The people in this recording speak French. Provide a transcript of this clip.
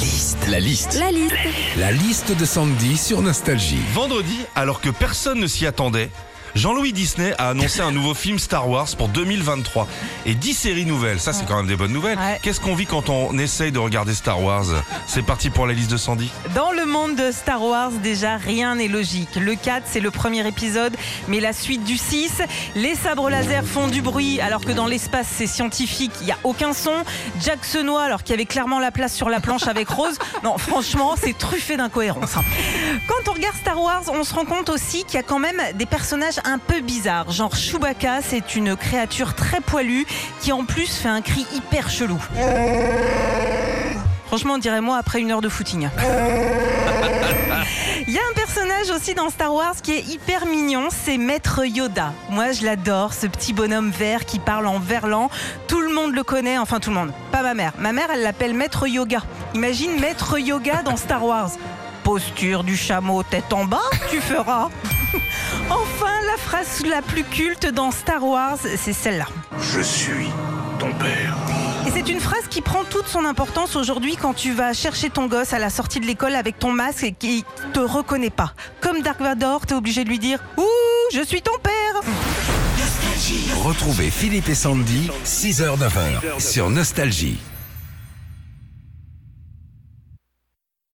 liste. La liste. La liste. La liste de Sandy sur Nostalgie. Vendredi, alors que personne ne s'y attendait, Jean-Louis Disney a annoncé un nouveau film Star Wars pour 2023 et 10 séries nouvelles. Ça, c'est quand même des bonnes nouvelles. Ouais. Qu'est-ce qu'on vit quand on essaye de regarder Star Wars? C'est parti pour la liste de Sandy. Dans le monde de Star Wars, déjà, rien n'est logique. Le 4, c'est le premier épisode, mais la suite du 6, les sabres laser font du bruit, alors que dans l'espace, c'est scientifique, il n'y a aucun son. Jack se noie, alors qu'il y avait clairement la place sur la planche avec Rose. Non, franchement, c'est truffé d'incohérences. hein. Quand on regarde Star Wars, on se rend compte aussi qu'il y a quand même des personnages un peu bizarres. Genre Chewbacca, c'est une créature très poilue qui en plus fait un cri hyper chelou. Franchement, on dirait moi après une heure de footing. Il y a un personnage aussi dans Star Wars qui est hyper mignon, c'est Maître Yoda. Moi, je l'adore, ce petit bonhomme vert qui parle en verlan. Tout le monde le connaît, enfin tout le monde. Pas ma mère. Ma mère, elle l'appelle Maître Yoga. Imagine Maître Yoga dans Star Wars. Posture du chameau, tête en bas, tu feras. enfin, la phrase la plus culte dans Star Wars, c'est celle-là. Je suis ton père. Et c'est une phrase qui prend toute son importance aujourd'hui quand tu vas chercher ton gosse à la sortie de l'école avec ton masque et qui te reconnaît pas. Comme Dark Vador, t'es obligé de lui dire Ouh, je suis ton père Retrouvez Philippe et Sandy, 6h-9h sur Nostalgie.